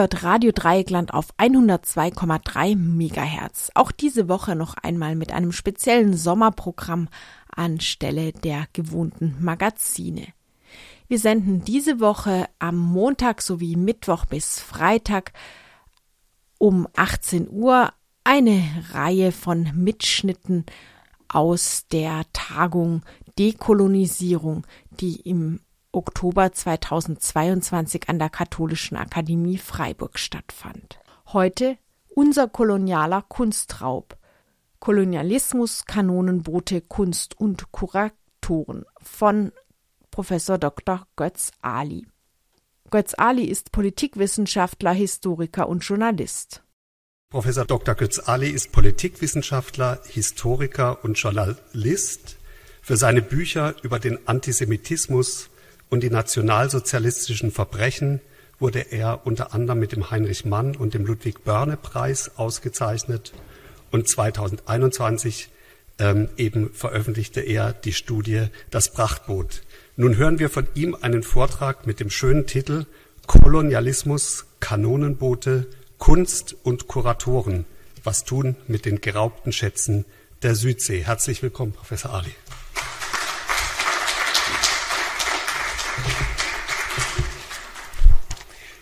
hört Radio Dreieckland auf 102,3 Megahertz. Auch diese Woche noch einmal mit einem speziellen Sommerprogramm anstelle der gewohnten Magazine. Wir senden diese Woche am Montag sowie Mittwoch bis Freitag um 18 Uhr eine Reihe von Mitschnitten aus der Tagung Dekolonisierung, die im Oktober 2022 an der Katholischen Akademie Freiburg stattfand. Heute unser kolonialer Kunstraub. Kolonialismus, Kanonenboote, Kunst und Kuratoren von Professor Dr. Götz Ali. Götz Ali ist Politikwissenschaftler, Historiker und Journalist. Professor Dr. Götz Ali ist Politikwissenschaftler, Historiker und Journalist. Für seine Bücher über den Antisemitismus und die nationalsozialistischen Verbrechen wurde er unter anderem mit dem Heinrich Mann und dem Ludwig Börne Preis ausgezeichnet und 2021 ähm, eben veröffentlichte er die Studie Das Prachtboot. Nun hören wir von ihm einen Vortrag mit dem schönen Titel Kolonialismus, Kanonenboote, Kunst und Kuratoren. Was tun mit den geraubten Schätzen der Südsee? Herzlich willkommen, Professor Ali.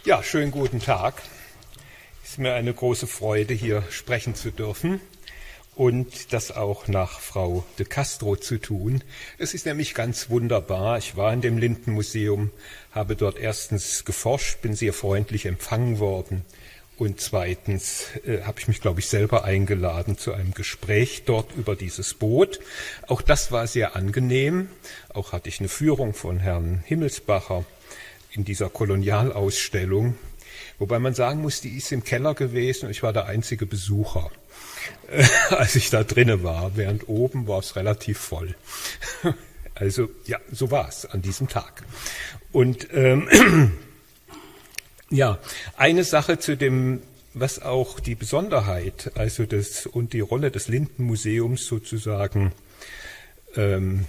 Ja, schönen guten Tag. Es ist mir eine große Freude, hier sprechen zu dürfen und das auch nach Frau de Castro zu tun. Es ist nämlich ganz wunderbar. Ich war in dem Lindenmuseum, habe dort erstens geforscht, bin sehr freundlich empfangen worden und zweitens äh, habe ich mich, glaube ich, selber eingeladen zu einem Gespräch dort über dieses Boot. Auch das war sehr angenehm. Auch hatte ich eine Führung von Herrn Himmelsbacher in dieser Kolonialausstellung. Wobei man sagen muss, die ist im Keller gewesen und ich war der einzige Besucher, äh, als ich da drinnen war. Während oben war es relativ voll. also ja, so war es an diesem Tag. Und ähm, Ja, eine Sache zu dem, was auch die Besonderheit, also das und die Rolle des Lindenmuseums sozusagen ähm,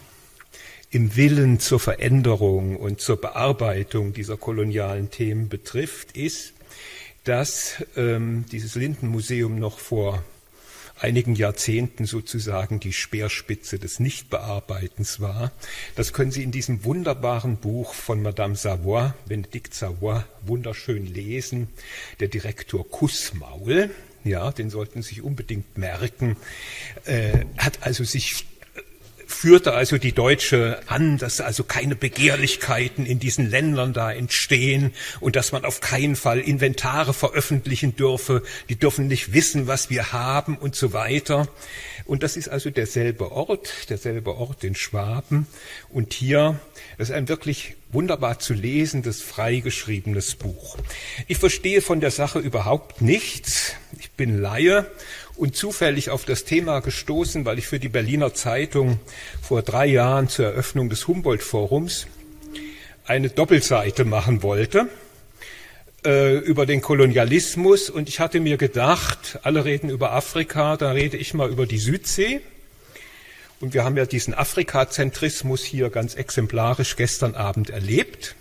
im Willen zur Veränderung und zur Bearbeitung dieser kolonialen Themen betrifft, ist, dass ähm, dieses Lindenmuseum noch vor einigen Jahrzehnten sozusagen die Speerspitze des Nichtbearbeitens war. Das können Sie in diesem wunderbaren Buch von Madame Savoy, Benedikt Savoy, wunderschön lesen. Der Direktor Kussmaul, ja, den sollten Sie sich unbedingt merken, äh, hat also sich führte also die Deutsche an, dass also keine Begehrlichkeiten in diesen Ländern da entstehen und dass man auf keinen Fall Inventare veröffentlichen dürfe, die dürfen nicht wissen, was wir haben und so weiter. Und das ist also derselbe Ort, derselbe Ort in Schwaben. Und hier, ist ein wirklich wunderbar zu lesendes, freigeschriebenes Buch. Ich verstehe von der Sache überhaupt nichts. Ich bin Laie und zufällig auf das Thema gestoßen, weil ich für die Berliner Zeitung vor drei Jahren zur Eröffnung des Humboldt-Forums eine Doppelseite machen wollte äh, über den Kolonialismus und ich hatte mir gedacht, alle reden über Afrika, da rede ich mal über die Südsee. Und wir haben ja diesen Afrikazentrismus hier ganz exemplarisch gestern Abend erlebt.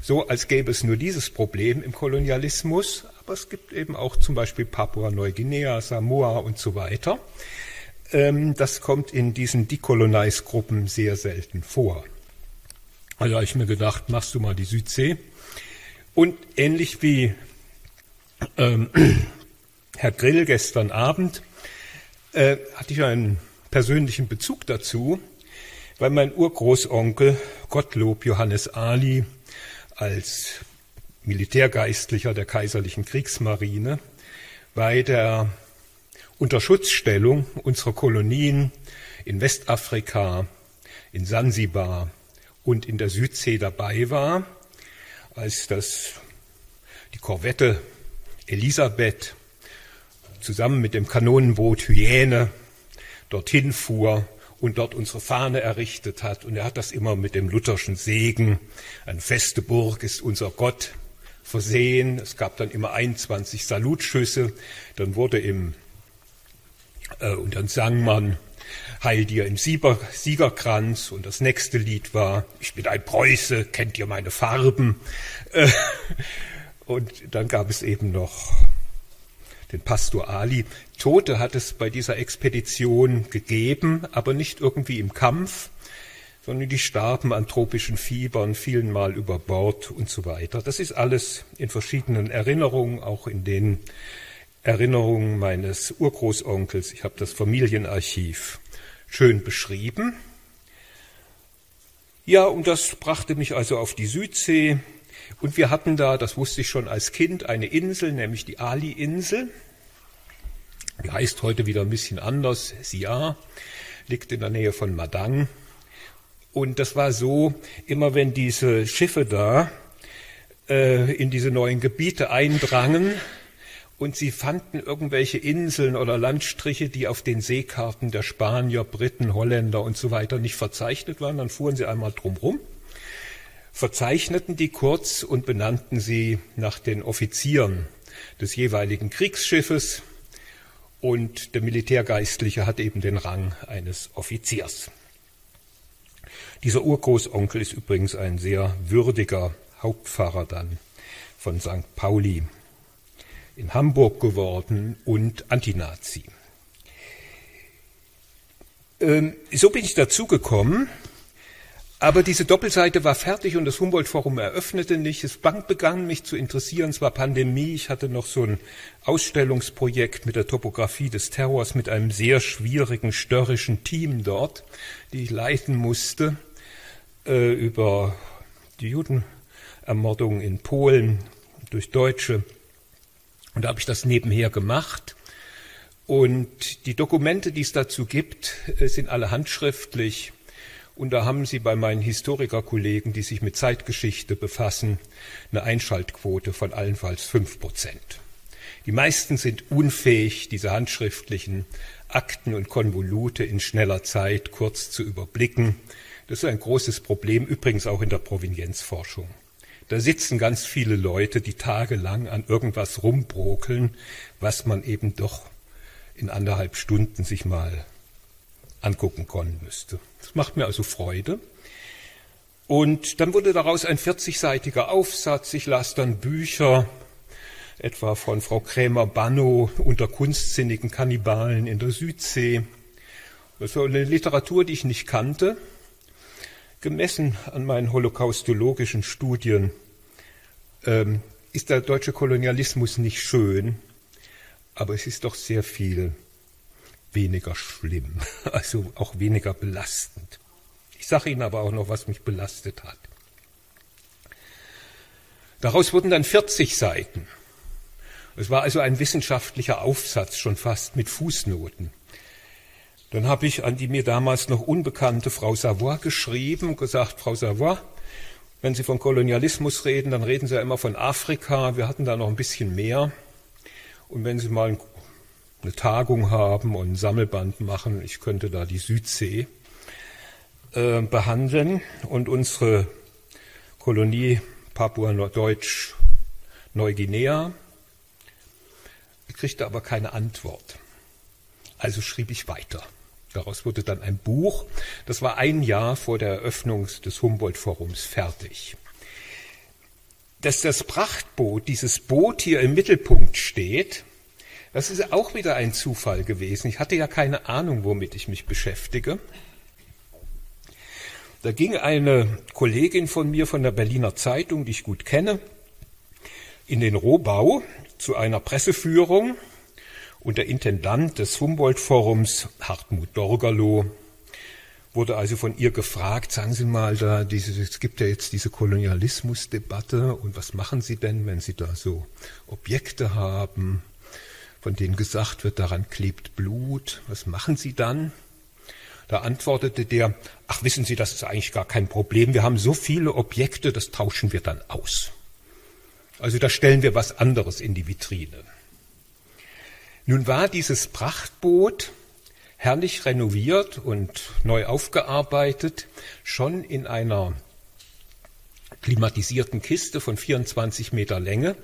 So als gäbe es nur dieses Problem im Kolonialismus, aber es gibt eben auch zum Beispiel Papua-Neuguinea, Samoa und so weiter. Ähm, das kommt in diesen Decolonize-Gruppen sehr selten vor. Also habe ich mir gedacht, machst du mal die Südsee. Und ähnlich wie ähm, Herr Grill gestern Abend äh, hatte ich einen persönlichen Bezug dazu, weil mein Urgroßonkel Gottlob Johannes Ali als Militärgeistlicher der kaiserlichen Kriegsmarine bei der Unterschutzstellung unserer Kolonien in Westafrika, in Sansibar und in der Südsee dabei war, als das die Korvette Elisabeth zusammen mit dem Kanonenboot Hyäne dorthin fuhr und dort unsere Fahne errichtet hat. Und er hat das immer mit dem lutherschen Segen. Eine feste Burg ist unser Gott versehen. Es gab dann immer 21 Salutschüsse. Dann wurde im, äh, und dann sang man Heil dir im Sieger, Siegerkranz. Und das nächste Lied war Ich bin ein Preuße, kennt ihr meine Farben? Äh, Und dann gab es eben noch den Pastor Ali. Tote hat es bei dieser Expedition gegeben, aber nicht irgendwie im Kampf, sondern die starben an tropischen Fiebern, fielen mal über Bord und so weiter. Das ist alles in verschiedenen Erinnerungen, auch in den Erinnerungen meines Urgroßonkels. Ich habe das Familienarchiv schön beschrieben. Ja, und das brachte mich also auf die Südsee. Und wir hatten da, das wusste ich schon als Kind, eine Insel, nämlich die Ali-Insel. Die heißt heute wieder ein bisschen anders, Sia, liegt in der Nähe von Madang. Und das war so, immer wenn diese Schiffe da äh, in diese neuen Gebiete eindrangen und sie fanden irgendwelche Inseln oder Landstriche, die auf den Seekarten der Spanier, Briten, Holländer und so weiter nicht verzeichnet waren, dann fuhren sie einmal drumherum, verzeichneten die kurz und benannten sie nach den Offizieren des jeweiligen Kriegsschiffes und der Militärgeistliche hat eben den Rang eines Offiziers. Dieser Urgroßonkel ist übrigens ein sehr würdiger Hauptpfarrer dann von St. Pauli in Hamburg geworden und Antinazi. Ähm, so bin ich dazu gekommen, aber diese Doppelseite war fertig und das Humboldt-Forum eröffnete nicht. Es begann mich zu interessieren. Es war Pandemie. Ich hatte noch so ein Ausstellungsprojekt mit der Topographie des Terrors mit einem sehr schwierigen, störrischen Team dort, die ich leiten musste äh, über die Judenermordung in Polen durch Deutsche. Und da habe ich das nebenher gemacht. Und die Dokumente, die es dazu gibt, äh, sind alle handschriftlich. Und da haben Sie bei meinen Historikerkollegen, die sich mit Zeitgeschichte befassen, eine Einschaltquote von allenfalls fünf Prozent. Die meisten sind unfähig, diese handschriftlichen Akten und Konvolute in schneller Zeit kurz zu überblicken. Das ist ein großes Problem, übrigens auch in der Provenienzforschung. Da sitzen ganz viele Leute, die tagelang an irgendwas rumbrokeln, was man eben doch in anderthalb Stunden sich mal angucken können müsste. Das macht mir also Freude. Und dann wurde daraus ein 40-seitiger Aufsatz. Ich las dann Bücher, etwa von Frau Krämer-Bannow unter kunstsinnigen Kannibalen in der Südsee. Das war eine Literatur, die ich nicht kannte. Gemessen an meinen holocaustologischen Studien ähm, ist der deutsche Kolonialismus nicht schön, aber es ist doch sehr viel weniger schlimm, also auch weniger belastend. Ich sage Ihnen aber auch noch, was mich belastet hat. Daraus wurden dann 40 Seiten. Es war also ein wissenschaftlicher Aufsatz schon fast mit Fußnoten. Dann habe ich an die mir damals noch unbekannte Frau Savoy geschrieben und gesagt, Frau Savoy, wenn Sie von Kolonialismus reden, dann reden Sie ja immer von Afrika. Wir hatten da noch ein bisschen mehr. Und wenn Sie mal eine Tagung haben und ein Sammelband machen, ich könnte da die Südsee äh, behandeln und unsere Kolonie Papua-Deutsch Neuguinea. Ich kriegte aber keine Antwort. Also schrieb ich weiter. Daraus wurde dann ein Buch. Das war ein Jahr vor der Eröffnung des Humboldt-Forums fertig. Dass das Prachtboot, dieses Boot hier im Mittelpunkt steht, das ist auch wieder ein Zufall gewesen. Ich hatte ja keine Ahnung, womit ich mich beschäftige. Da ging eine Kollegin von mir von der Berliner Zeitung, die ich gut kenne, in den Rohbau zu einer Presseführung und der Intendant des Humboldt-Forums, Hartmut Dorgerloh, wurde also von ihr gefragt, sagen Sie mal, da diese, es gibt ja jetzt diese Kolonialismusdebatte und was machen Sie denn, wenn Sie da so Objekte haben, von denen gesagt wird, daran klebt Blut, was machen Sie dann? Da antwortete der, ach wissen Sie, das ist eigentlich gar kein Problem, wir haben so viele Objekte, das tauschen wir dann aus. Also da stellen wir was anderes in die Vitrine. Nun war dieses Prachtboot herrlich renoviert und neu aufgearbeitet, schon in einer klimatisierten Kiste von 24 Meter Länge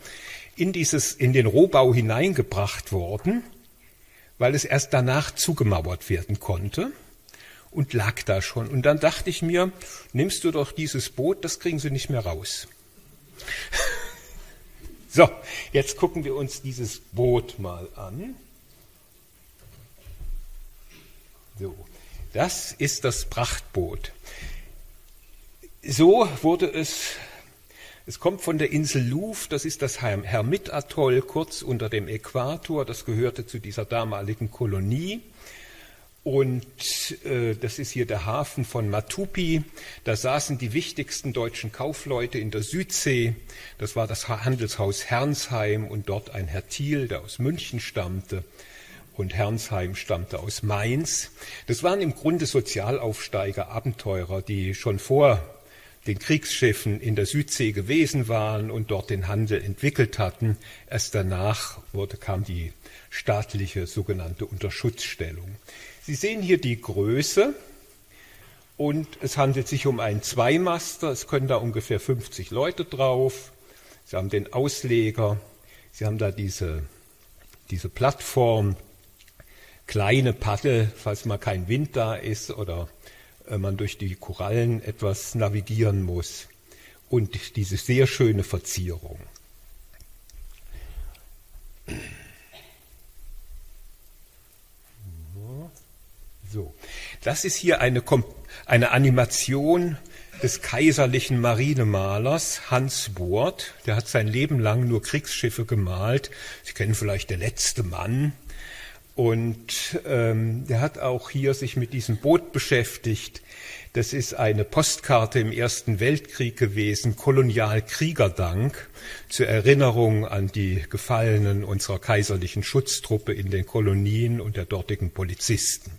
in dieses, in den Rohbau hineingebracht worden, weil es erst danach zugemauert werden konnte und lag da schon. Und dann dachte ich mir, nimmst du doch dieses Boot, das kriegen sie nicht mehr raus. So, jetzt gucken wir uns dieses Boot mal an. So, das ist das Prachtboot. So wurde es, es kommt von der Insel Louvre, das ist das Hermit-Atoll kurz unter dem Äquator, das gehörte zu dieser damaligen Kolonie. Und äh, das ist hier der Hafen von Matupi. Da saßen die wichtigsten deutschen Kaufleute in der Südsee. Das war das Handelshaus Hernsheim und dort ein Herr Thiel, der aus München stammte. Und Hernsheim stammte aus Mainz. Das waren im Grunde Sozialaufsteiger, Abenteurer, die schon vor den Kriegsschiffen in der Südsee gewesen waren und dort den Handel entwickelt hatten. Erst danach wurde, kam die staatliche sogenannte Unterschutzstellung. Sie sehen hier die Größe und es handelt sich um einen Zweimaster. Es können da ungefähr 50 Leute drauf. Sie haben den Ausleger. Sie haben da diese, diese Plattform, kleine Paddel, falls mal kein Wind da ist oder äh, man durch die Korallen etwas navigieren muss. Und diese sehr schöne Verzierung. So, das ist hier eine, eine Animation des kaiserlichen Marinemalers Hans Boort. Der hat sein Leben lang nur Kriegsschiffe gemalt. Sie kennen vielleicht Der letzte Mann. Und ähm, der hat auch hier sich mit diesem Boot beschäftigt. Das ist eine Postkarte im Ersten Weltkrieg gewesen, Kolonialkriegerdank, zur Erinnerung an die Gefallenen unserer kaiserlichen Schutztruppe in den Kolonien und der dortigen Polizisten.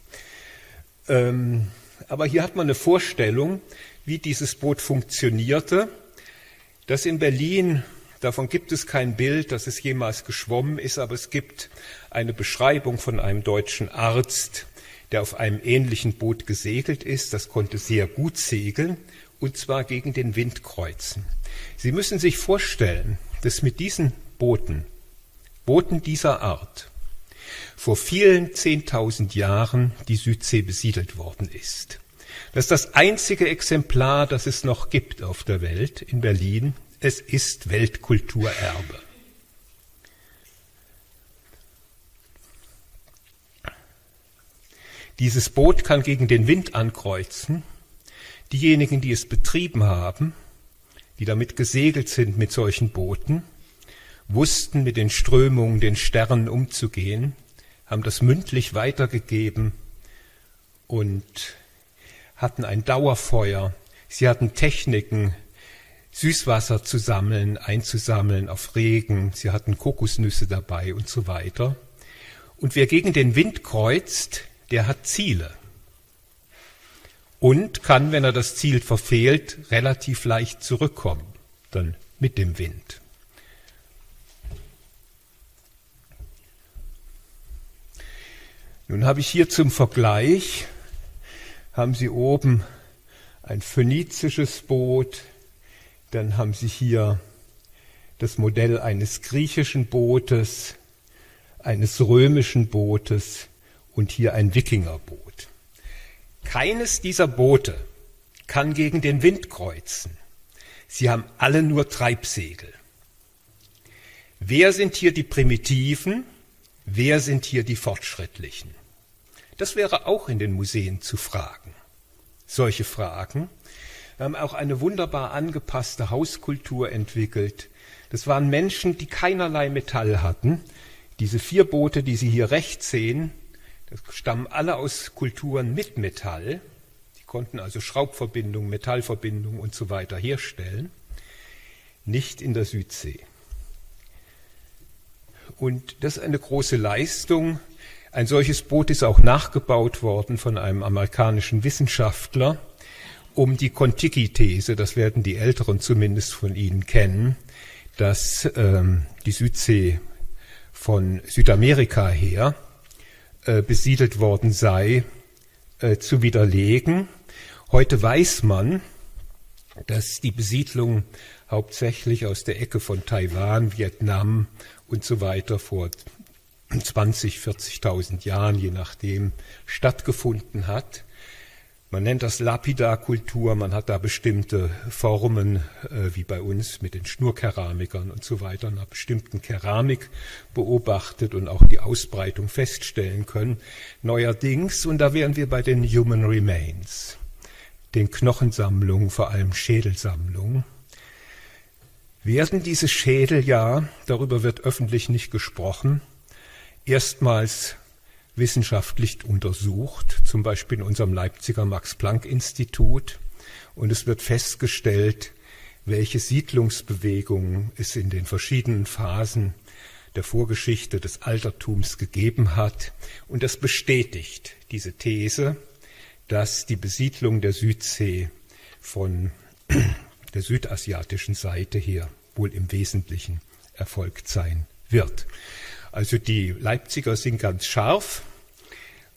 Ähm, aber hier hat man eine Vorstellung, wie dieses Boot funktionierte. Das in Berlin, davon gibt es kein Bild, dass es jemals geschwommen ist, aber es gibt eine Beschreibung von einem deutschen Arzt, der auf einem ähnlichen Boot gesegelt ist. Das konnte sehr gut segeln und zwar gegen den Wind kreuzen. Sie müssen sich vorstellen, dass mit diesen Booten, Booten dieser Art, vor vielen zehntausend Jahren die Südsee besiedelt worden ist. Das ist das einzige Exemplar, das es noch gibt auf der Welt in Berlin. Es ist Weltkulturerbe. Dieses Boot kann gegen den Wind ankreuzen. Diejenigen, die es betrieben haben, die damit gesegelt sind mit solchen Booten, wussten mit den Strömungen, den Sternen umzugehen haben das mündlich weitergegeben und hatten ein Dauerfeuer. Sie hatten Techniken, Süßwasser zu sammeln, einzusammeln auf Regen. Sie hatten Kokosnüsse dabei und so weiter. Und wer gegen den Wind kreuzt, der hat Ziele. Und kann, wenn er das Ziel verfehlt, relativ leicht zurückkommen, dann mit dem Wind. Nun habe ich hier zum Vergleich, haben Sie oben ein phönizisches Boot, dann haben Sie hier das Modell eines griechischen Bootes, eines römischen Bootes und hier ein Wikingerboot. Keines dieser Boote kann gegen den Wind kreuzen. Sie haben alle nur Treibsegel. Wer sind hier die Primitiven? Wer sind hier die Fortschrittlichen? Das wäre auch in den Museen zu fragen. Solche Fragen. Wir haben auch eine wunderbar angepasste Hauskultur entwickelt. Das waren Menschen, die keinerlei Metall hatten. Diese vier Boote, die Sie hier rechts sehen, das stammen alle aus Kulturen mit Metall. Die konnten also Schraubverbindungen, Metallverbindungen und so weiter herstellen. Nicht in der Südsee. Und das ist eine große Leistung. Ein solches Boot ist auch nachgebaut worden von einem amerikanischen Wissenschaftler, um die Kontiki-These, das werden die Älteren zumindest von Ihnen kennen, dass ähm, die Südsee von Südamerika her äh, besiedelt worden sei, äh, zu widerlegen. Heute weiß man, dass die Besiedlung hauptsächlich aus der Ecke von Taiwan, Vietnam und so weiter vor 20, 40.000 Jahren, je nachdem, stattgefunden hat. Man nennt das Lapidarkultur, man hat da bestimmte Formen, äh, wie bei uns mit den Schnurkeramikern und so weiter, nach bestimmten Keramik beobachtet und auch die Ausbreitung feststellen können. Neuerdings, und da wären wir bei den Human Remains, den Knochensammlungen, vor allem Schädelsammlungen, werden diese Schädel ja, darüber wird öffentlich nicht gesprochen, erstmals wissenschaftlich untersucht, zum Beispiel in unserem Leipziger Max-Planck-Institut. Und es wird festgestellt, welche Siedlungsbewegungen es in den verschiedenen Phasen der Vorgeschichte des Altertums gegeben hat. Und das bestätigt diese These, dass die Besiedlung der Südsee von der südasiatischen Seite her wohl im Wesentlichen erfolgt sein wird. Also die Leipziger sind ganz scharf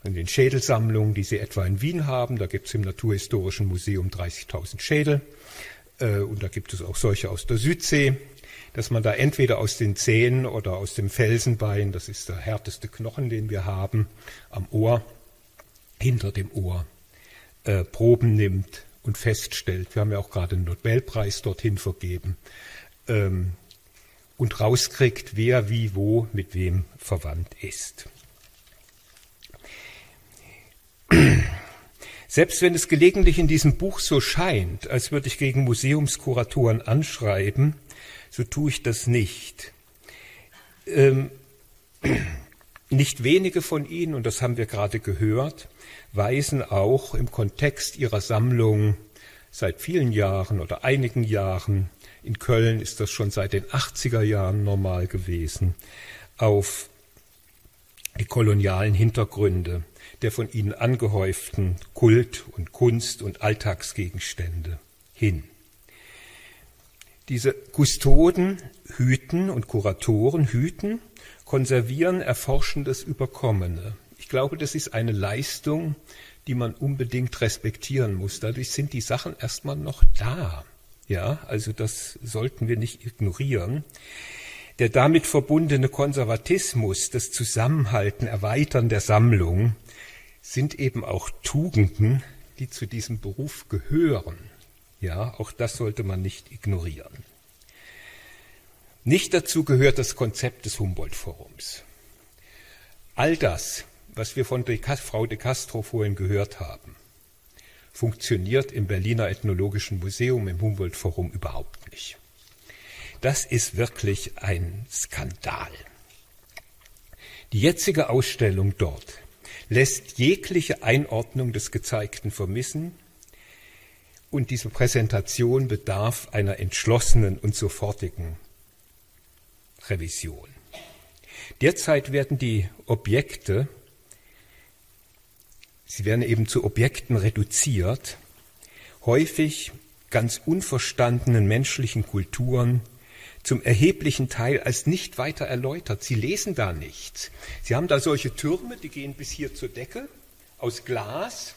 an den Schädelsammlungen, die sie etwa in Wien haben. Da gibt es im Naturhistorischen Museum 30.000 Schädel. Äh, und da gibt es auch solche aus der Südsee, dass man da entweder aus den Zähnen oder aus dem Felsenbein, das ist der härteste Knochen, den wir haben, am Ohr, hinter dem Ohr, äh, Proben nimmt und feststellt. Wir haben ja auch gerade einen Nobelpreis dorthin vergeben. Ähm, und rauskriegt, wer wie wo mit wem verwandt ist. Selbst wenn es gelegentlich in diesem Buch so scheint, als würde ich gegen Museumskuratoren anschreiben, so tue ich das nicht. Ähm, nicht wenige von ihnen, und das haben wir gerade gehört, weisen auch im Kontext ihrer Sammlung seit vielen Jahren oder einigen Jahren in Köln ist das schon seit den 80er Jahren normal gewesen, auf die kolonialen Hintergründe der von ihnen angehäuften Kult- und Kunst- und Alltagsgegenstände hin. Diese Kustoden hüten und Kuratoren hüten, konservieren, erforschen das Überkommene. Ich glaube, das ist eine Leistung, die man unbedingt respektieren muss. Dadurch sind die Sachen erstmal noch da. Ja, also das sollten wir nicht ignorieren. Der damit verbundene Konservatismus, das Zusammenhalten, Erweitern der Sammlung sind eben auch Tugenden, die zu diesem Beruf gehören. Ja, auch das sollte man nicht ignorieren. Nicht dazu gehört das Konzept des Humboldt-Forums. All das, was wir von Frau de Castro vorhin gehört haben, funktioniert im Berliner Ethnologischen Museum im Humboldt-Forum überhaupt nicht. Das ist wirklich ein Skandal. Die jetzige Ausstellung dort lässt jegliche Einordnung des Gezeigten vermissen und diese Präsentation bedarf einer entschlossenen und sofortigen Revision. Derzeit werden die Objekte Sie werden eben zu Objekten reduziert, häufig ganz unverstandenen menschlichen Kulturen zum erheblichen Teil als nicht weiter erläutert. Sie lesen da nichts. Sie haben da solche Türme, die gehen bis hier zur Decke aus Glas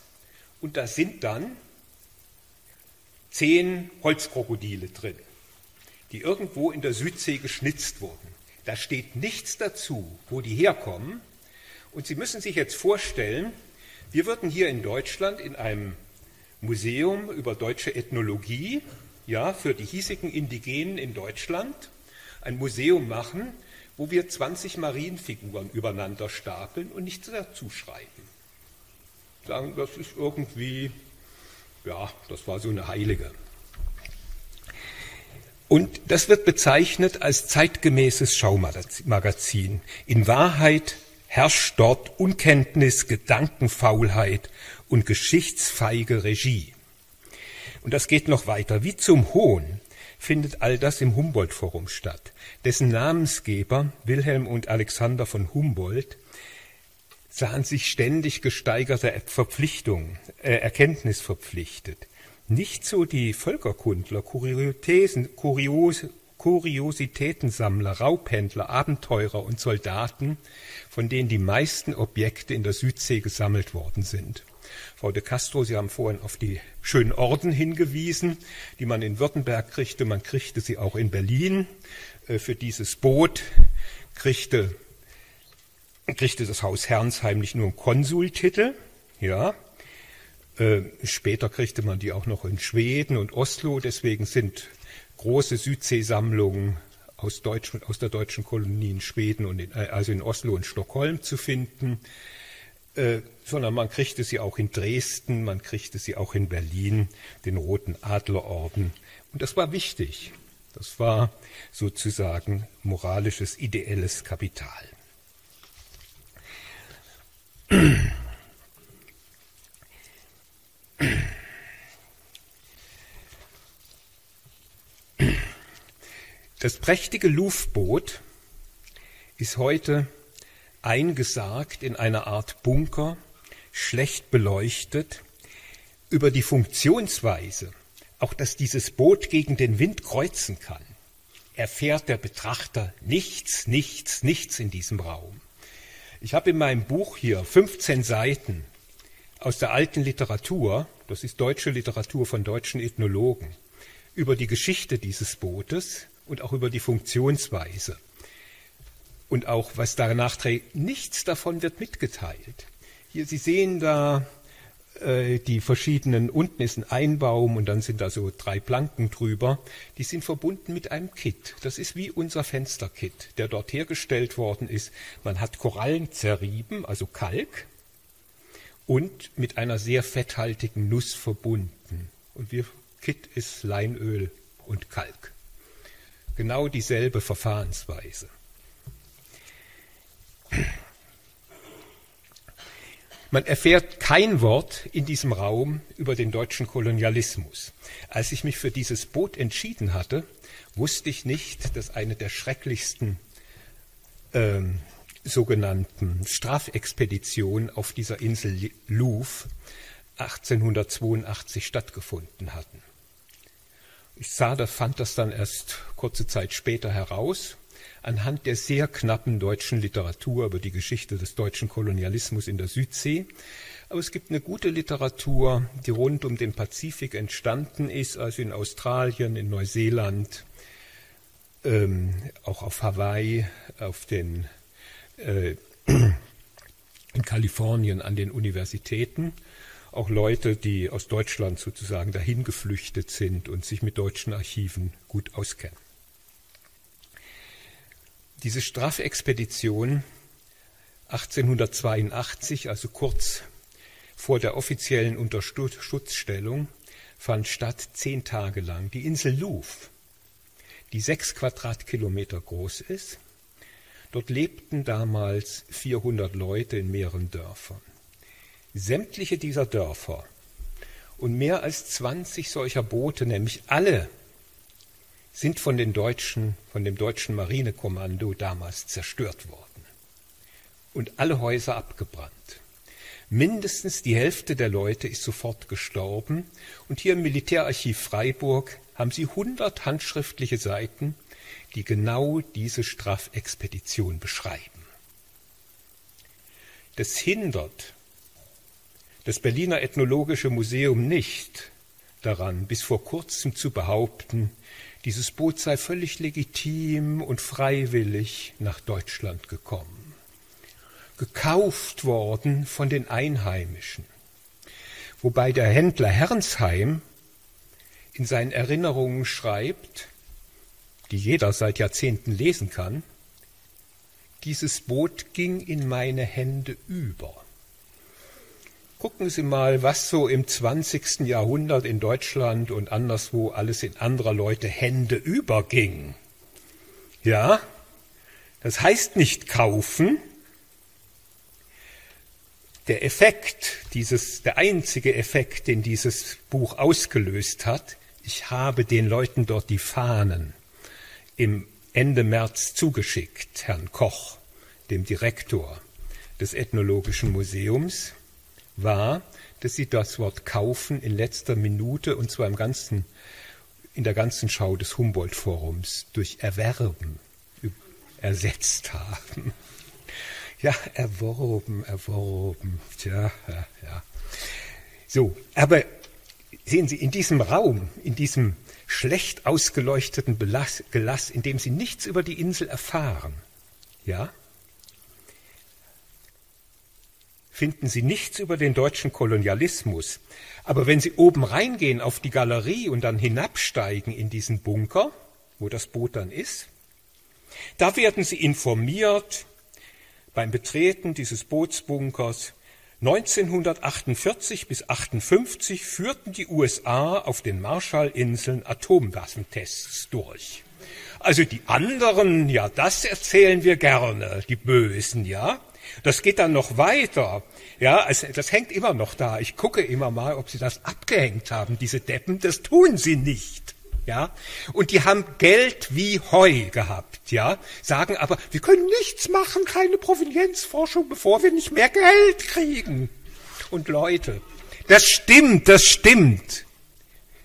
und da sind dann zehn Holzkrokodile drin, die irgendwo in der Südsee geschnitzt wurden. Da steht nichts dazu, wo die herkommen. Und Sie müssen sich jetzt vorstellen, wir würden hier in Deutschland in einem Museum über deutsche Ethnologie, ja, für die hiesigen Indigenen in Deutschland, ein Museum machen, wo wir 20 Marienfiguren übereinander stapeln und nichts dazu schreiben. Sagen, das ist irgendwie, ja, das war so eine Heilige. Und das wird bezeichnet als zeitgemäßes Schaumagazin. In Wahrheit herrscht dort Unkenntnis, Gedankenfaulheit und geschichtsfeige Regie. Und das geht noch weiter. Wie zum Hohn findet all das im Humboldt-Forum statt, dessen Namensgeber Wilhelm und Alexander von Humboldt sahen sich ständig gesteigerte Verpflichtungen, äh, Erkenntnis verpflichtet. Nicht so die Völkerkundler, Kuriositäten, Kurios, Kuriositätensammler, Raubhändler, Abenteurer und Soldaten, von denen die meisten Objekte in der Südsee gesammelt worden sind. Frau de Castro, Sie haben vorhin auf die schönen Orden hingewiesen, die man in Württemberg kriegte. Man kriegte sie auch in Berlin. Äh, für dieses Boot kriegte, kriegte das Haus Herrnsheim nicht nur einen Konsultitel, ja, Äh, später kriegte man die auch noch in Schweden und Oslo. Deswegen sind große Südseesammlungen aus, Deutsch, aus der deutschen Kolonie in Schweden und in, äh, also in Oslo und Stockholm zu finden. Äh, sondern man kriegte sie auch in Dresden, man kriegte sie auch in Berlin, den Roten Adlerorden. Und das war wichtig. Das war sozusagen moralisches, ideelles Kapital. Das prächtige Luftboot ist heute eingesagt in einer Art Bunker, schlecht beleuchtet. Über die Funktionsweise, auch dass dieses Boot gegen den Wind kreuzen kann, erfährt der Betrachter nichts, nichts, nichts in diesem Raum. Ich habe in meinem Buch hier 15 Seiten aus der alten Literatur, das ist deutsche Literatur von deutschen Ethnologen, über die Geschichte dieses Bootes und auch über die Funktionsweise. Und auch was danach trägt, nichts davon wird mitgeteilt. Hier, Sie sehen da äh, die verschiedenen, unten ist ein Einbaum und dann sind da so drei Planken drüber. Die sind verbunden mit einem Kit. Das ist wie unser Fensterkit, der dort hergestellt worden ist. Man hat Korallen zerrieben, also Kalk, und mit einer sehr fetthaltigen Nuss verbunden. Und wir Kit ist Leinöl und Kalk. Genau dieselbe Verfahrensweise. Man erfährt kein Wort in diesem Raum über den deutschen Kolonialismus. Als ich mich für dieses Boot entschieden hatte, wusste ich nicht, dass eine der schrecklichsten ähm, sogenannten Strafexpeditionen auf dieser Insel Louvre 1882 stattgefunden hatten. Ich sah das, fand das dann erst kurze Zeit später heraus, anhand der sehr knappen deutschen Literatur über die Geschichte des deutschen Kolonialismus in der Südsee. Aber es gibt eine gute Literatur, die rund um den Pazifik entstanden ist, also in Australien, in Neuseeland, ähm, auch auf Hawaii, auf den, äh, in Kalifornien an den Universitäten auch Leute, die aus Deutschland sozusagen dahin geflüchtet sind und sich mit deutschen Archiven gut auskennen. Diese Strafexpedition 1882, also kurz vor der offiziellen Unterschutzstellung, fand statt zehn Tage lang. Die Insel Louvre, die sechs Quadratkilometer groß ist, dort lebten damals 400 Leute in mehreren Dörfern. Sämtliche dieser Dörfer und mehr als 20 solcher Boote, nämlich alle, sind von den Deutschen, von dem deutschen Marinekommando damals zerstört worden und alle Häuser abgebrannt. Mindestens die Hälfte der Leute ist sofort gestorben und hier im Militärarchiv Freiburg haben sie 100 handschriftliche Seiten, die genau diese Strafexpedition beschreiben. Das hindert das Berliner Ethnologische Museum nicht daran, bis vor kurzem zu behaupten, dieses Boot sei völlig legitim und freiwillig nach Deutschland gekommen, gekauft worden von den Einheimischen, wobei der Händler Herrnsheim in seinen Erinnerungen schreibt, die jeder seit Jahrzehnten lesen kann, dieses Boot ging in meine Hände über. Gucken Sie mal, was so im 20. Jahrhundert in Deutschland und anderswo alles in anderer Leute Hände überging. Ja, das heißt nicht kaufen. Der Effekt, dieses, der einzige Effekt, den dieses Buch ausgelöst hat, ich habe den Leuten dort die Fahnen im Ende März zugeschickt, Herrn Koch, dem Direktor des Ethnologischen Museums war, dass sie das Wort kaufen in letzter Minute und zwar im ganzen, in der ganzen Schau des Humboldt-Forums durch erwerben ersetzt haben. Ja, erworben, erworben. Tja, ja, ja. So, aber sehen Sie, in diesem Raum, in diesem schlecht ausgeleuchteten Gelass, in dem Sie nichts über die Insel erfahren, ja, finden Sie nichts über den deutschen Kolonialismus. Aber wenn Sie oben reingehen auf die Galerie und dann hinabsteigen in diesen Bunker, wo das Boot dann ist, da werden Sie informiert beim Betreten dieses Bootsbunkers. 1948 bis 58 führten die USA auf den Marshallinseln Atomwaffentests durch. Also die anderen, ja, das erzählen wir gerne, die Bösen, ja. Das geht dann noch weiter. Ja, es, das hängt immer noch da. Ich gucke immer mal, ob sie das abgehängt haben, diese Deppen. Das tun sie nicht. Ja, und die haben Geld wie Heu gehabt, ja, sagen aber, wir können nichts machen, keine Provenienzforschung, bevor wir nicht mehr Geld kriegen. Und Leute, das stimmt, das stimmt.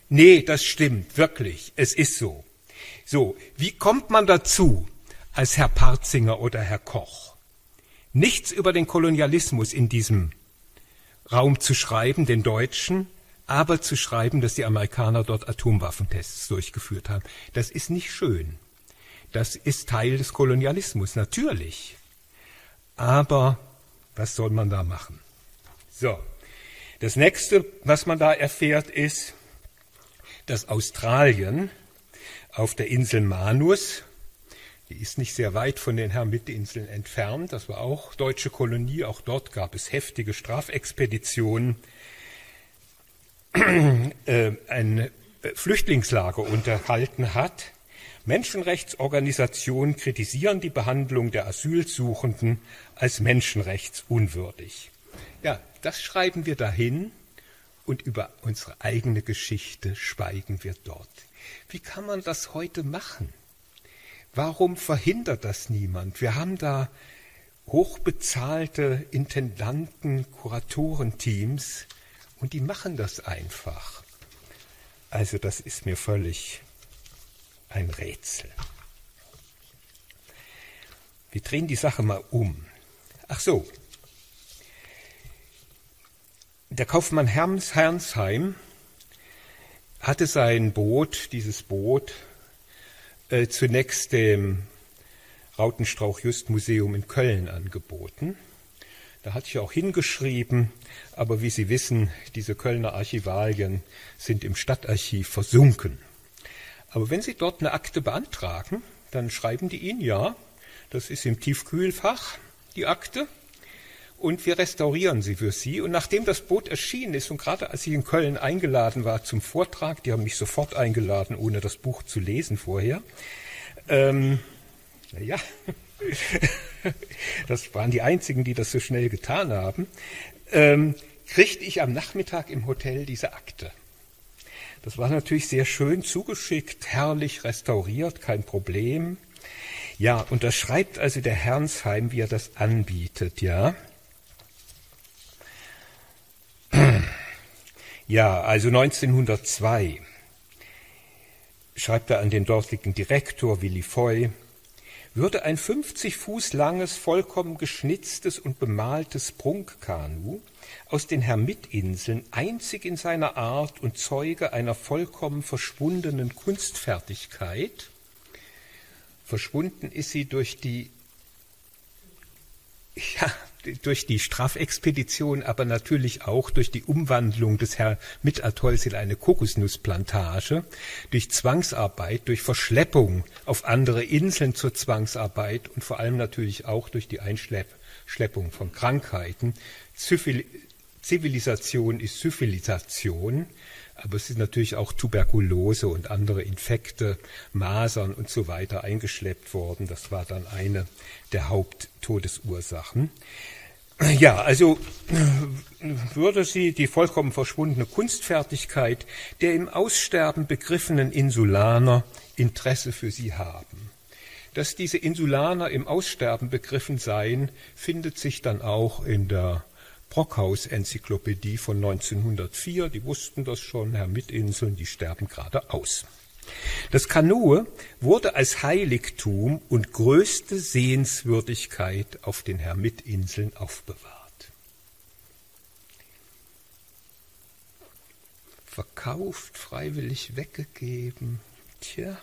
Nee, das stimmt, wirklich, es ist so. So, wie kommt man dazu, als Herr Parzinger oder Herr Koch, nichts über den Kolonialismus in diesem Raum zu schreiben, den Deutschen, aber zu schreiben, dass die Amerikaner dort Atomwaffentests durchgeführt haben. Das ist nicht schön. Das ist Teil des Kolonialismus, natürlich. Aber was soll man da machen? So, das nächste, was man da erfährt, ist, dass Australien auf der Insel Manus. Die ist nicht sehr weit von den Hermitinseln entfernt. Das war auch deutsche Kolonie. Auch dort gab es heftige Strafexpeditionen. Äh, ein Flüchtlingslager unterhalten hat. Menschenrechtsorganisationen kritisieren die Behandlung der Asylsuchenden als menschenrechtsunwürdig. Ja, das schreiben wir dahin und über unsere eigene Geschichte schweigen wir dort. Wie kann man das heute machen? Warum verhindert das niemand? Wir haben da hochbezahlte Intendanten, Kuratorenteams und die machen das einfach. Also das ist mir völlig ein Rätsel. Wir drehen die Sache mal um. Ach so. Der Kaufmann Herms Hernsheim hatte sein Boot, dieses Boot, äh, zunächst dem Rautenstrauch-Just-Museum in Köln angeboten. Da hatte ich auch hingeschrieben, aber wie Sie wissen, diese Kölner Archivalien sind im Stadtarchiv versunken. Aber wenn Sie dort eine Akte beantragen, dann schreiben die Ihnen ja, das ist im Tiefkühlfach, die Akte, und wir restaurieren sie für Sie. Und nachdem das Boot erschienen ist und gerade als ich in Köln eingeladen war zum Vortrag, die haben mich sofort eingeladen, ohne das Buch zu lesen vorher. Ähm, naja, das waren die einzigen, die das so schnell getan haben. Ähm, kriegte ich am Nachmittag im Hotel diese Akte. Das war natürlich sehr schön zugeschickt, herrlich restauriert, kein Problem. Ja, und da schreibt also der Herrnsheim, wie er das anbietet, ja. Ja, also 1902 schreibt er an den dortigen Direktor Willi Foy, würde ein 50 Fuß langes, vollkommen geschnitztes und bemaltes Prunkkanu aus den Hermitinseln einzig in seiner Art und Zeuge einer vollkommen verschwundenen Kunstfertigkeit. Verschwunden ist sie durch die ja, durch die Strafexpedition, aber natürlich auch durch die Umwandlung des Herr Mitatolls in eine Kokosnussplantage, durch Zwangsarbeit, durch Verschleppung auf andere Inseln zur Zwangsarbeit und vor allem natürlich auch durch die Einschleppung von Krankheiten. Zivilisation ist Syphilisation, aber es ist natürlich auch Tuberkulose und andere Infekte, Masern und so weiter eingeschleppt worden. Das war dann eine der Haupttodesursachen. Ja, also würde sie die vollkommen verschwundene Kunstfertigkeit der im Aussterben begriffenen Insulaner Interesse für sie haben. Dass diese Insulaner im Aussterben begriffen seien, findet sich dann auch in der Brockhaus-Enzyklopädie von 1904. Die wussten das schon, Hermitinseln, die sterben gerade aus. Das Kanoe wurde als Heiligtum und größte Sehenswürdigkeit auf den Hermitinseln aufbewahrt. Verkauft, freiwillig weggegeben. Tja.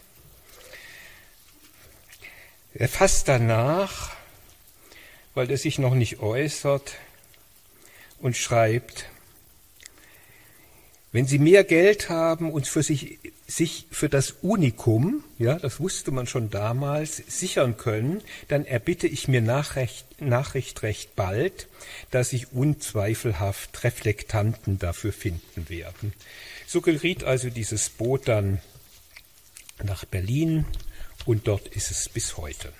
Er fasst danach, weil er sich noch nicht äußert, und schreibt, wenn Sie mehr Geld haben und für sich, sich für das Unikum, ja, das wusste man schon damals, sichern können, dann erbitte ich mir Nachricht, Nachricht recht bald, dass sich unzweifelhaft Reflektanten dafür finden werden. So geriet also dieses Boot dann nach Berlin und dort ist es bis heute.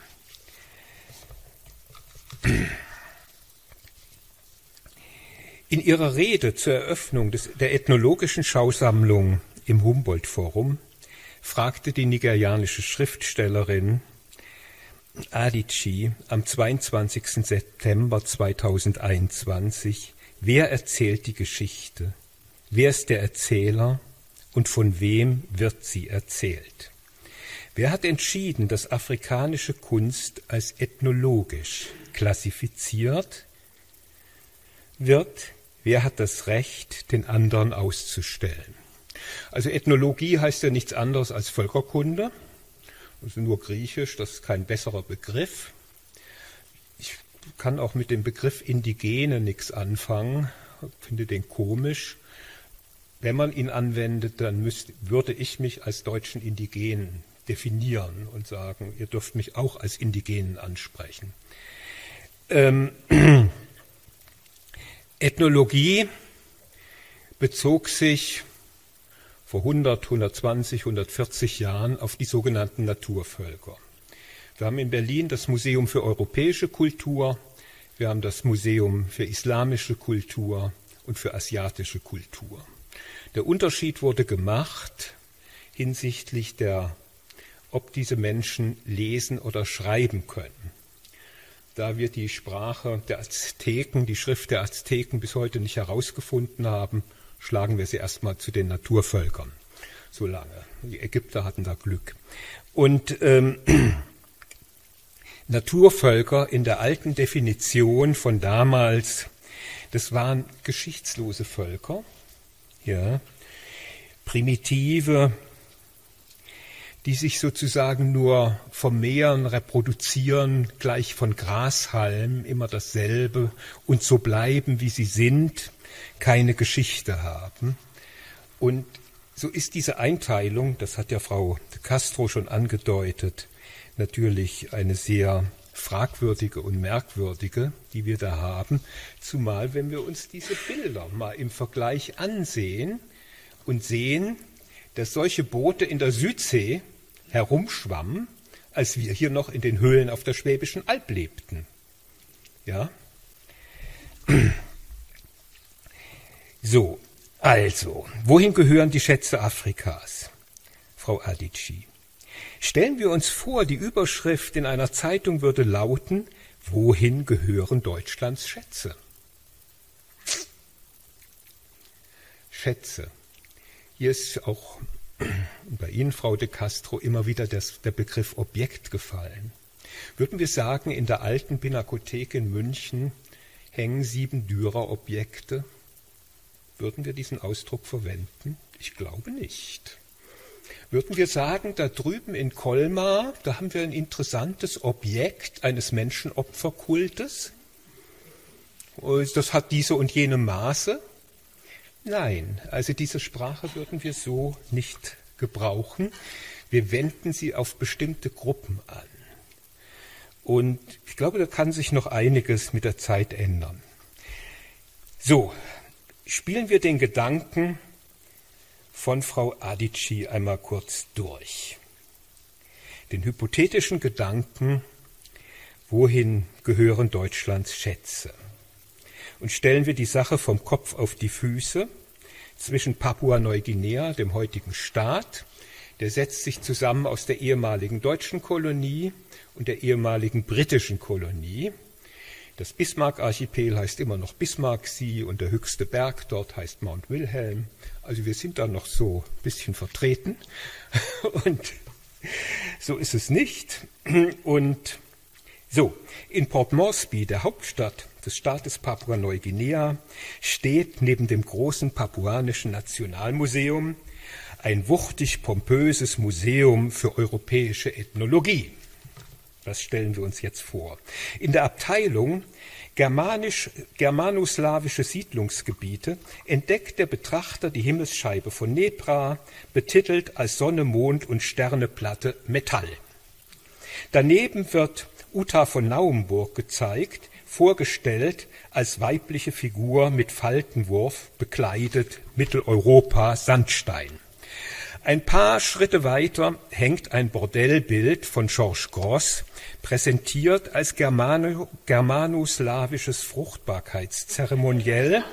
In ihrer Rede zur Eröffnung des, der ethnologischen Schausammlung im Humboldt-Forum fragte die nigerianische Schriftstellerin Adichie am 22. September 2021, wer erzählt die Geschichte? Wer ist der Erzähler und von wem wird sie erzählt? Wer hat entschieden, dass afrikanische Kunst als ethnologisch klassifiziert wird? Wer hat das Recht, den anderen auszustellen? Also Ethnologie heißt ja nichts anderes als Völkerkunde. Also nur Griechisch, das ist kein besserer Begriff. Ich kann auch mit dem Begriff Indigene nichts anfangen, finde den komisch. Wenn man ihn anwendet, dann müsste, würde ich mich als deutschen Indigenen definieren und sagen, ihr dürft mich auch als Indigenen ansprechen. Ähm, Ethnologie bezog sich vor 100, 120, 140 Jahren auf die sogenannten Naturvölker. Wir haben in Berlin das Museum für europäische Kultur, wir haben das Museum für islamische Kultur und für asiatische Kultur. Der Unterschied wurde gemacht hinsichtlich der, ob diese Menschen lesen oder schreiben können da wir die Sprache der Azteken, die Schrift der Azteken bis heute nicht herausgefunden haben, schlagen wir sie erstmal zu den Naturvölkern. So lange. Die Ägypter hatten da Glück. Und ähm, Naturvölker in der alten Definition von damals, das waren geschichtslose Völker, ja, primitive, die sich sozusagen nur vermehren, reproduzieren, gleich von Grashalm, immer dasselbe und so bleiben, wie sie sind, keine Geschichte haben. Und so ist diese Einteilung, das hat ja Frau de Castro schon angedeutet, natürlich eine sehr fragwürdige und merkwürdige, die wir da haben, zumal wenn wir uns diese Bilder mal im Vergleich ansehen und sehen, dass solche Boote in der Südsee herumschwamm, als wir hier noch in den Höhlen auf der Schwäbischen Alb lebten. Ja? So, also, wohin gehören die Schätze Afrikas? Frau Adici. Stellen wir uns vor, die Überschrift in einer Zeitung würde lauten, wohin gehören Deutschlands Schätze? Schätze. Hier ist auch bei Ihnen, Frau de Castro, immer wieder das, der Begriff Objekt gefallen. Würden wir sagen, in der alten Pinakothek in München hängen sieben Dürer-Objekte? Würden wir diesen Ausdruck verwenden? Ich glaube nicht. Würden wir sagen, da drüben in Colmar, da haben wir ein interessantes Objekt eines Menschenopferkultes? Das hat diese und jene Maße? Nein, also diese Sprache würden wir so nicht gebrauchen. Wir wenden sie auf bestimmte Gruppen an. Und ich glaube, da kann sich noch einiges mit der Zeit ändern. So, spielen wir den Gedanken von Frau Adici einmal kurz durch. Den hypothetischen Gedanken, wohin gehören Deutschlands Schätze? Und stellen wir die Sache vom Kopf auf die Füße zwischen Papua-Neuguinea, dem heutigen Staat, der setzt sich zusammen aus der ehemaligen deutschen Kolonie und der ehemaligen britischen Kolonie. Das Bismarck-Archipel heißt immer noch Bismarck-See und der höchste Berg dort heißt Mount Wilhelm. Also wir sind da noch so ein bisschen vertreten. Und so ist es nicht. Und so, in Port Moresby, der Hauptstadt des Staates Papua-Neuguinea steht neben dem großen Papuanischen Nationalmuseum ein wuchtig pompöses Museum für europäische Ethnologie. Das stellen wir uns jetzt vor. In der Abteilung Germanisch, germanoslawische Siedlungsgebiete entdeckt der Betrachter die Himmelsscheibe von Nebra, betitelt als Sonne, Mond und Sterneplatte Metall. Daneben wird Uta von Naumburg gezeigt, vorgestellt als weibliche Figur mit Faltenwurf, bekleidet Mitteleuropa Sandstein. Ein paar Schritte weiter hängt ein Bordellbild von Georges Gross, präsentiert als Germano, germanoslawisches Fruchtbarkeitszeremoniell,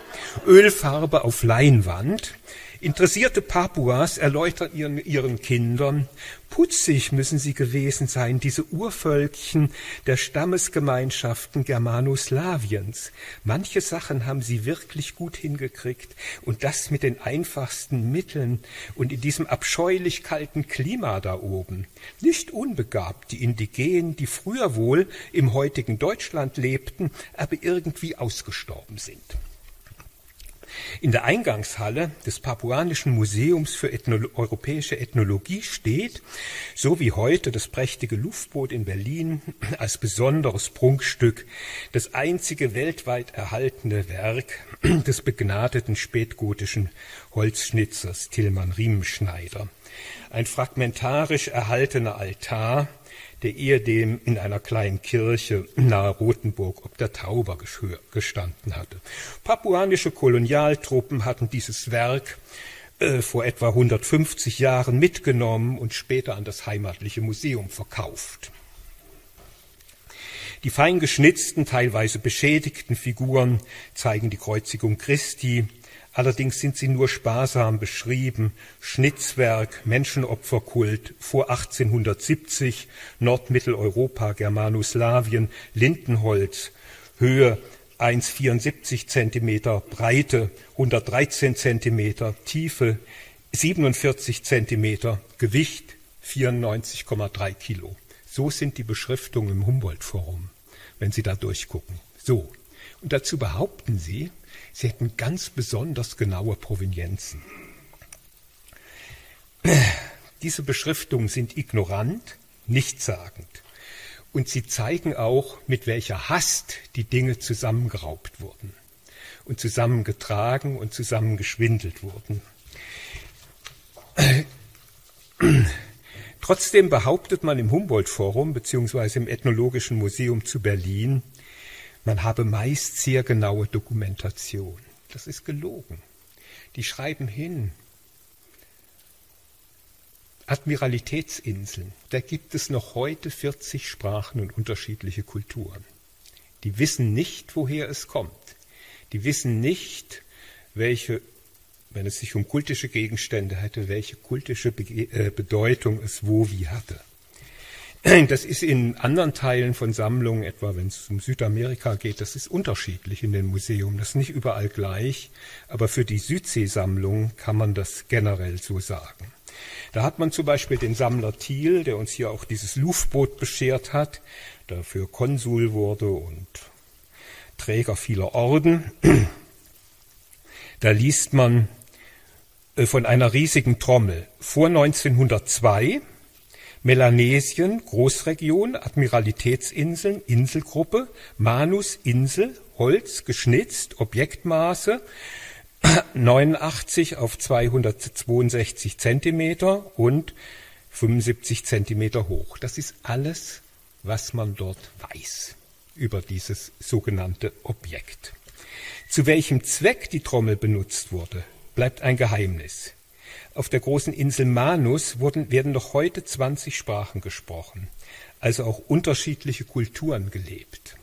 Ölfarbe auf Leinwand, Interessierte Papuas erläutern ihren, ihren Kindern, putzig müssen sie gewesen sein, diese Urvölkchen der Stammesgemeinschaften Germanoslawiens. Manche Sachen haben sie wirklich gut hingekriegt und das mit den einfachsten Mitteln und in diesem abscheulich kalten Klima da oben. Nicht unbegabt, die Indigenen, die früher wohl im heutigen Deutschland lebten, aber irgendwie ausgestorben sind. In der Eingangshalle des Papuanischen Museums für Ethno europäische Ethnologie steht, so wie heute das prächtige Luftboot in Berlin, als besonderes Prunkstück das einzige weltweit erhaltene Werk des begnadeten spätgotischen Holzschnitzers Tillmann Riemenschneider. Ein fragmentarisch erhaltener Altar, der ehedem in einer kleinen Kirche nahe Rothenburg ob der Tauber gestanden hatte. Papuanische Kolonialtruppen hatten dieses Werk äh, vor etwa 150 Jahren mitgenommen und später an das heimatliche Museum verkauft. Die fein geschnitzten, teilweise beschädigten Figuren zeigen die Kreuzigung Christi, Allerdings sind sie nur sparsam beschrieben. Schnitzwerk, Menschenopferkult vor 1870, Nordmitteleuropa, Germanoslawien, Lindenholz, Höhe 1,74 Zentimeter, Breite 113 Zentimeter, Tiefe 47 Zentimeter, Gewicht 94,3 Kilo. So sind die Beschriftungen im Humboldt-Forum, wenn Sie da durchgucken. So. Und dazu behaupten Sie, Sie hätten ganz besonders genaue Provenienzen. Diese Beschriftungen sind ignorant, nichtssagend. Und sie zeigen auch, mit welcher Hast die Dinge zusammengeraubt wurden und zusammengetragen und zusammengeschwindelt wurden. Trotzdem behauptet man im Humboldt-Forum bzw. im Ethnologischen Museum zu Berlin, man habe meist sehr genaue Dokumentation. Das ist gelogen. Die schreiben hin. Admiralitätsinseln, da gibt es noch heute 40 Sprachen und unterschiedliche Kulturen. Die wissen nicht, woher es kommt. Die wissen nicht, welche, wenn es sich um kultische Gegenstände hätte, welche kultische äh, Bedeutung es wo wie hatte. Das ist in anderen Teilen von Sammlungen, etwa wenn es um Südamerika geht, das ist unterschiedlich in den Museen. Das ist nicht überall gleich, aber für die Südsee-Sammlung kann man das generell so sagen. Da hat man zum Beispiel den Sammler Thiel, der uns hier auch dieses Luftboot beschert hat, dafür Konsul wurde und Träger vieler Orden. Da liest man äh, von einer riesigen Trommel. Vor 1902 Melanesien, Großregion, Admiralitätsinseln, Inselgruppe, Manus, Insel, Holz, geschnitzt, Objektmaße 89 auf 262 Zentimeter und 75 Zentimeter hoch. Das ist alles, was man dort weiß über dieses sogenannte Objekt. Zu welchem Zweck die Trommel benutzt wurde, bleibt ein Geheimnis. Auf der großen Insel Manus wurden, werden noch heute 20 Sprachen gesprochen, also auch unterschiedliche Kulturen gelebt.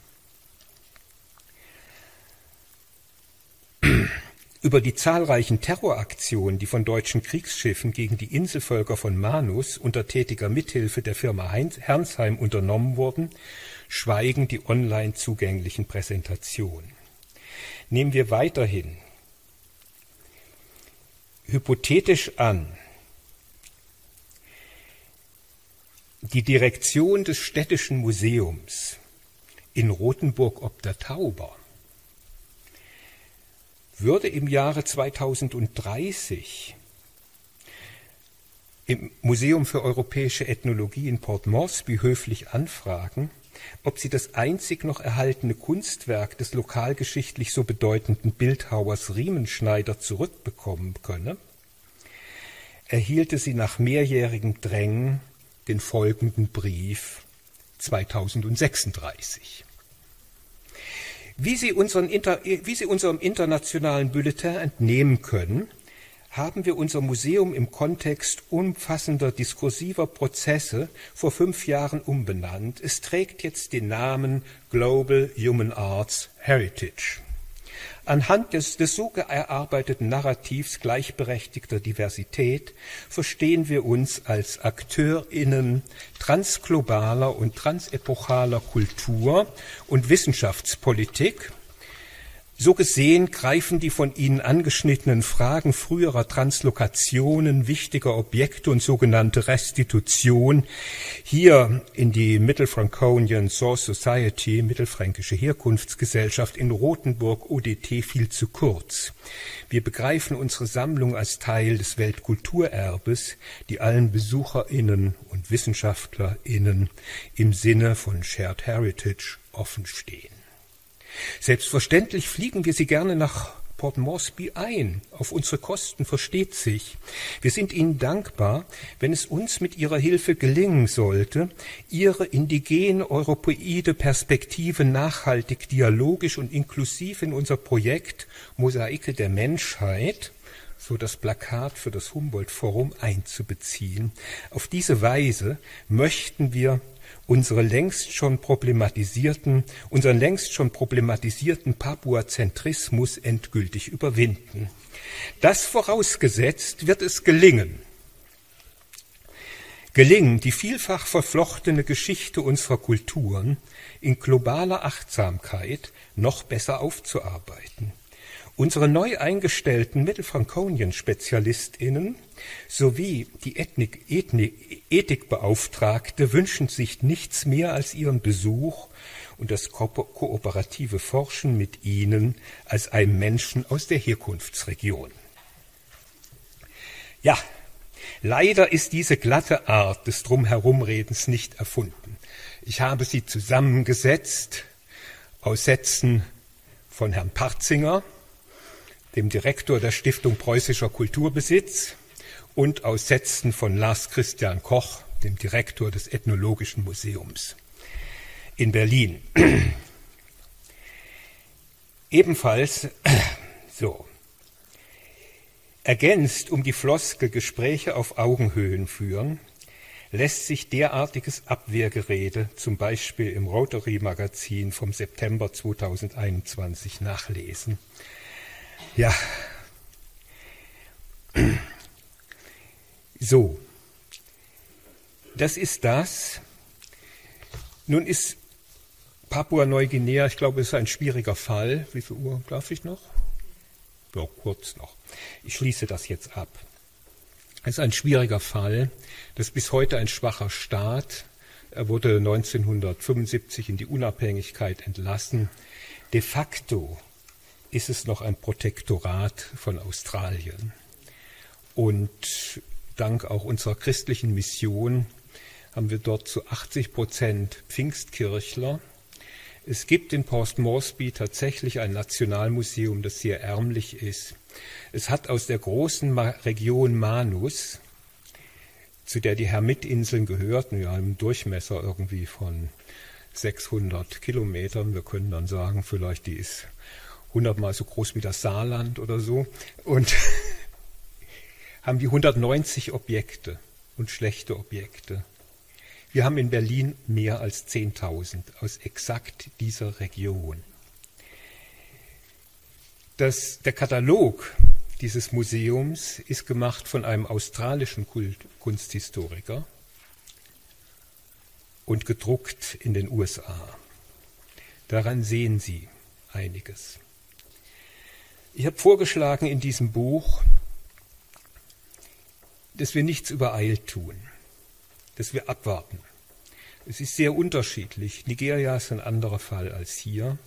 Über die zahlreichen Terroraktionen, die von deutschen Kriegsschiffen gegen die Inselvölker von Manus unter tätiger Mithilfe der Firma Hernsheim unternommen wurden, schweigen die online zugänglichen Präsentationen. Nehmen wir weiterhin hypothetisch an, die Direktion des Städtischen Museums in Rothenburg ob der Tauber würde im Jahre 2030 im Museum für europäische Ethnologie in Port Moresby höflich anfragen, ob sie das einzig noch erhaltene Kunstwerk des lokalgeschichtlich so bedeutenden Bildhauers Riemenschneider zurückbekommen könne, erhielte sie nach mehrjährigem Drängen den folgenden Brief 2036. Wie Sie, unseren, wie Sie unserem internationalen Bulletin entnehmen können, haben wir unser Museum im Kontext umfassender diskursiver Prozesse vor fünf Jahren umbenannt. Es trägt jetzt den Namen Global Human Arts Heritage. Anhand des, des so erarbeiteten Narrativs gleichberechtigter Diversität verstehen wir uns als AkteurInnen transglobaler und transepochaler Kultur und Wissenschaftspolitik so gesehen greifen die von Ihnen angeschnittenen Fragen früherer Translokationen wichtiger Objekte und sogenannte Restitution hier in die Mittelfranconian Source Society, Mittelfränkische Herkunftsgesellschaft in Rothenburg ODT viel zu kurz. Wir begreifen unsere Sammlung als Teil des Weltkulturerbes, die allen BesucherInnen und WissenschaftlerInnen im Sinne von Shared Heritage offen stehen. Selbstverständlich fliegen wir Sie gerne nach Port Moresby ein. Auf unsere Kosten versteht sich. Wir sind Ihnen dankbar, wenn es uns mit Ihrer Hilfe gelingen sollte, Ihre indigene europäide Perspektive nachhaltig, dialogisch und inklusiv in unser Projekt Mosaike der Menschheit so das Plakat für das Humboldt Forum einzubeziehen. Auf diese Weise möchten wir unsere längst schon problematisierten, unseren längst schon problematisierten Papuazentrismus endgültig überwinden. Das vorausgesetzt wird es gelingen, gelingen, die vielfach verflochtene Geschichte unserer Kulturen in globaler Achtsamkeit noch besser aufzuarbeiten. Unsere neu eingestellten Mittelfrankonien-SpezialistInnen sowie die Ethnik, Ethnik, Ethikbeauftragte wünschen sich nichts mehr als ihren Besuch und das ko kooperative Forschen mit ihnen als einem Menschen aus der Herkunftsregion. Ja, leider ist diese glatte Art des Drumherumredens nicht erfunden. Ich habe sie zusammengesetzt aus Sätzen von Herrn Parzinger, dem Direktor der Stiftung Preußischer Kulturbesitz, und aus Sätzen von Lars Christian Koch, dem Direktor des Ethnologischen Museums in Berlin. Ebenfalls so ergänzt um die Floskel Gespräche auf Augenhöhen führen, lässt sich derartiges Abwehrgerede zum Beispiel im Rotary Magazin vom September 2021 nachlesen. Ja. So. Das ist das. Nun ist Papua-Neuguinea, ich glaube, es ist ein schwieriger Fall. Wie viel Uhr darf ich noch? Ja, kurz noch. Ich schließe das jetzt ab. Es ist ein schwieriger Fall. Das ist bis heute ein schwacher Staat. Er wurde 1975 in die Unabhängigkeit entlassen. De facto ist es noch ein Protektorat von Australien. Und dank auch unserer christlichen Mission haben wir dort zu 80 Prozent Pfingstkirchler. Es gibt in Port Moresby tatsächlich ein Nationalmuseum, das sehr ärmlich ist. Es hat aus der großen Region Manus, zu der die Hermitinseln gehörten, ja, im Durchmesser irgendwie von 600 Kilometern, wir können dann sagen, vielleicht die ist hundertmal so groß wie das Saarland oder so. Und haben die 190 Objekte und schlechte Objekte. Wir haben in Berlin mehr als 10.000 aus exakt dieser Region. Das, der Katalog dieses Museums ist gemacht von einem australischen Kult Kunsthistoriker und gedruckt in den USA. Daran sehen Sie einiges. Ich habe vorgeschlagen in diesem Buch, dass wir nichts übereilt tun, dass wir abwarten. Es ist sehr unterschiedlich. Nigeria ist ein anderer Fall als hier.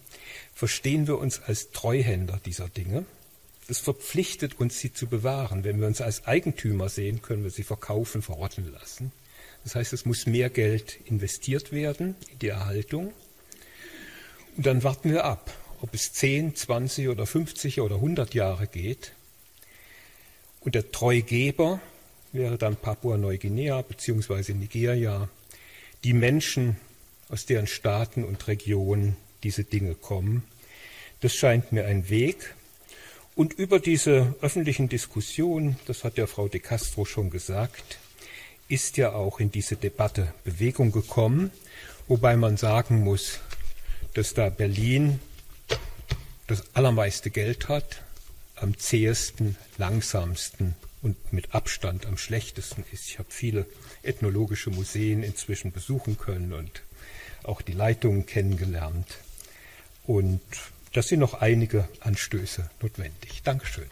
Verstehen wir uns als Treuhänder dieser Dinge? das verpflichtet uns, sie zu bewahren. Wenn wir uns als Eigentümer sehen, können wir sie verkaufen, verrotten lassen. Das heißt, es muss mehr Geld investiert werden in die Erhaltung. Und dann warten wir ab, ob es 10, 20 oder 50 oder 100 Jahre geht. Und der Treugeber wäre dann Papua-Neuguinea bzw. Nigeria, die Menschen, aus deren Staaten und Regionen diese Dinge kommen. Das scheint mir ein Weg. Und über diese öffentlichen Diskussionen, das hat ja Frau de Castro schon gesagt, ist ja auch in diese Debatte Bewegung gekommen, wobei man sagen muss, dass da Berlin das allermeiste Geld hat, am zähesten, langsamsten und mit Abstand am schlechtesten ist. Ich habe viele ethnologische Museen inzwischen besuchen können und auch die Leitungen kennengelernt. Und da sind noch einige Anstöße notwendig. Dankeschön.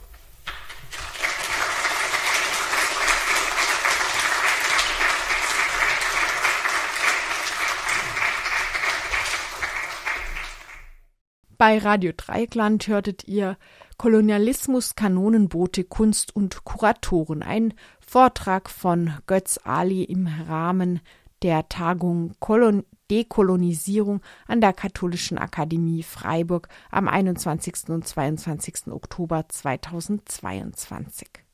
Bei Radio Dreieckland hörtet ihr Kolonialismus, Kanonenboote, Kunst und Kuratoren. Ein Vortrag von Götz Ali im Rahmen der Tagung Kolon Dekolonisierung an der Katholischen Akademie Freiburg am 21. und 22. Oktober 2022.